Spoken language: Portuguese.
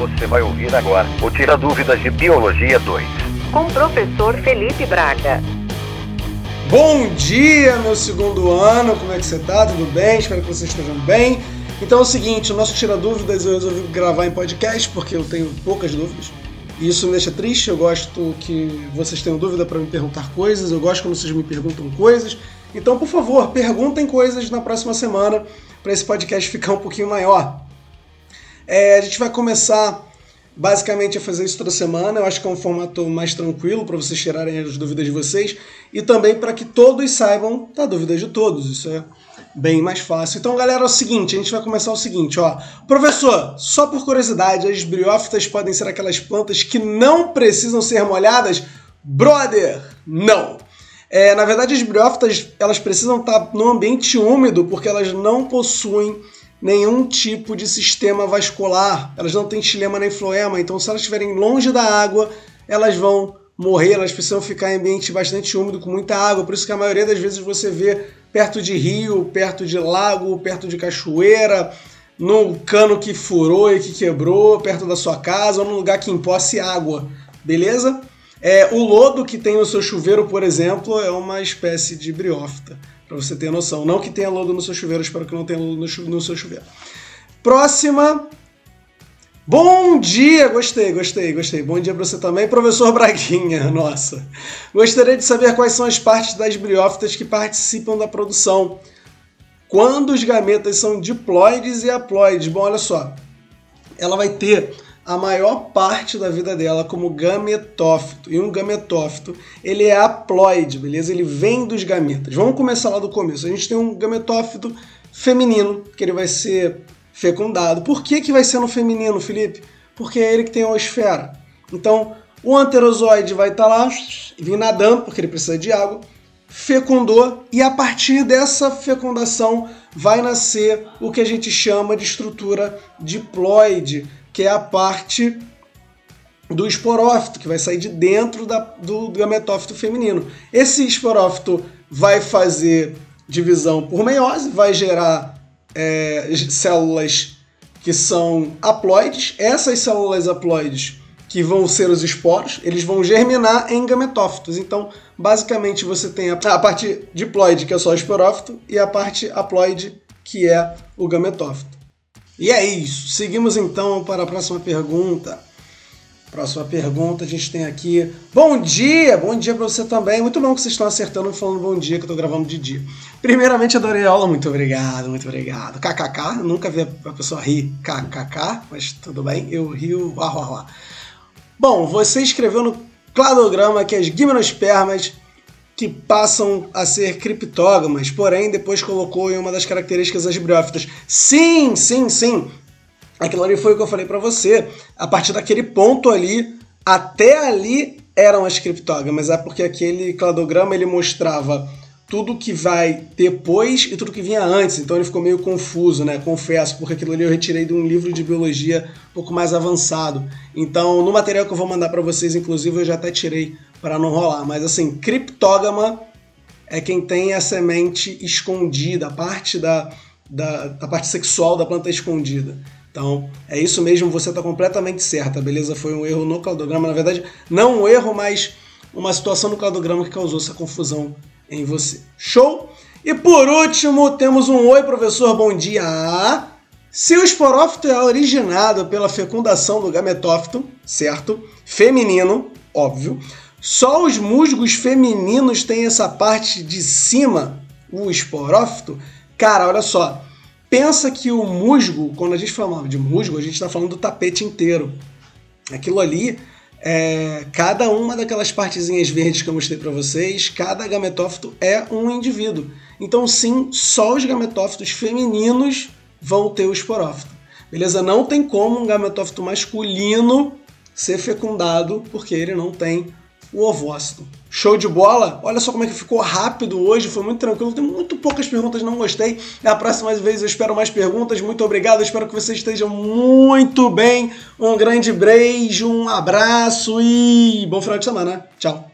Você vai ouvir agora o Tira Dúvidas de Biologia 2. Com o professor Felipe Braga. Bom dia, meu segundo ano, como é que você tá? Tudo bem? Espero que vocês estejam bem. Então é o seguinte, o nosso Tira Dúvidas eu resolvi gravar em podcast porque eu tenho poucas dúvidas. E isso me deixa triste, eu gosto que vocês tenham dúvida para me perguntar coisas, eu gosto quando vocês me perguntam coisas. Então, por favor, perguntem coisas na próxima semana para esse podcast ficar um pouquinho maior. É, a gente vai começar basicamente a fazer isso toda semana. Eu acho que é um formato mais tranquilo para vocês tirarem as dúvidas de vocês e também para que todos saibam da dúvida de todos. Isso é bem mais fácil. Então, galera, é o seguinte, a gente vai começar o seguinte, ó. Professor, só por curiosidade, as briófitas podem ser aquelas plantas que não precisam ser molhadas? Brother, não. É, na verdade, as briófitas elas precisam estar no ambiente úmido porque elas não possuem nenhum tipo de sistema vascular. Elas não têm xilema nem floema, então se elas estiverem longe da água, elas vão morrer, elas precisam ficar em ambiente bastante úmido com muita água. Por isso que a maioria das vezes você vê perto de rio, perto de lago, perto de cachoeira, no cano que furou e que quebrou, perto da sua casa ou no lugar que emposse água. Beleza? É, o lodo que tem no seu chuveiro, por exemplo, é uma espécie de briófita, para você ter noção. Não que tenha lodo no seu chuveiro, espero que não tenha lodo no, no seu chuveiro. Próxima. Bom dia! Gostei, gostei, gostei. Bom dia para você também, professor Braguinha. Nossa. Gostaria de saber quais são as partes das briófitas que participam da produção. Quando os gametas são diploides e haploides. Bom, olha só. Ela vai ter a maior parte da vida dela como gametófito. E um gametófito, ele é haploide, beleza? Ele vem dos gametas. Vamos começar lá do começo. A gente tem um gametófito feminino, que ele vai ser fecundado. Por que, que vai ser no feminino, Felipe? Porque é ele que tem a esfera. Então, o anterozoide vai estar tá lá, vir nadando, porque ele precisa de água, fecundou, e a partir dessa fecundação vai nascer o que a gente chama de estrutura diploide, que é a parte do esporófito, que vai sair de dentro da, do gametófito feminino. Esse esporófito vai fazer divisão por meiose, vai gerar é, células que são haploides. Essas células haploides, que vão ser os esporos, eles vão germinar em gametófitos. Então, basicamente, você tem a, a parte diploide, que é só o esporófito, e a parte haploide, que é o gametófito. E é isso. Seguimos então para a próxima pergunta. Próxima pergunta, a gente tem aqui. Bom dia! Bom dia para você também. Muito bom que vocês estão acertando falando bom dia, que eu estou gravando de dia. Primeiramente, adorei a aula. Muito obrigado, muito obrigado. KKK, nunca vi a pessoa rir KKK, mas tudo bem. Eu rio. Uá, uá, uá. Bom, você escreveu no cladograma que as gimnospermas que passam a ser criptógamas, porém depois colocou em uma das características as briófitas. Sim, sim, sim. Aquilo ali foi o que eu falei para você. A partir daquele ponto ali, até ali eram as criptógamas, é porque aquele cladograma ele mostrava tudo que vai depois e tudo que vinha antes. Então ele ficou meio confuso, né? Confesso, porque aquilo ali eu retirei de um livro de biologia um pouco mais avançado. Então, no material que eu vou mandar para vocês, inclusive, eu já até tirei para não rolar. Mas assim, criptógama é quem tem a semente escondida, a parte da, da, da parte sexual da planta escondida. Então, é isso mesmo, você está completamente certa, beleza? Foi um erro no cladograma. Na verdade, não um erro, mas uma situação no cladograma que causou essa confusão em você. Show? E por último, temos um oi, professor, bom dia. Se o esporófito é originado pela fecundação do gametófito, certo? Feminino, óbvio. Só os musgos femininos têm essa parte de cima, o esporófito. Cara, olha só. Pensa que o musgo, quando a gente fala de musgo, a gente está falando do tapete inteiro. Aquilo ali é, cada uma daquelas partezinhas verdes que eu mostrei para vocês, cada gametófito é um indivíduo. Então, sim, só os gametófitos femininos vão ter o esporófito. Beleza? Não tem como um gametófito masculino ser fecundado porque ele não tem o ovócito. Show de bola? Olha só como é que ficou rápido hoje, foi muito tranquilo. Tem muito poucas perguntas, não gostei. A próxima vez eu espero mais perguntas. Muito obrigado, espero que vocês estejam muito bem. Um grande beijo, um abraço e bom final de semana. Tchau.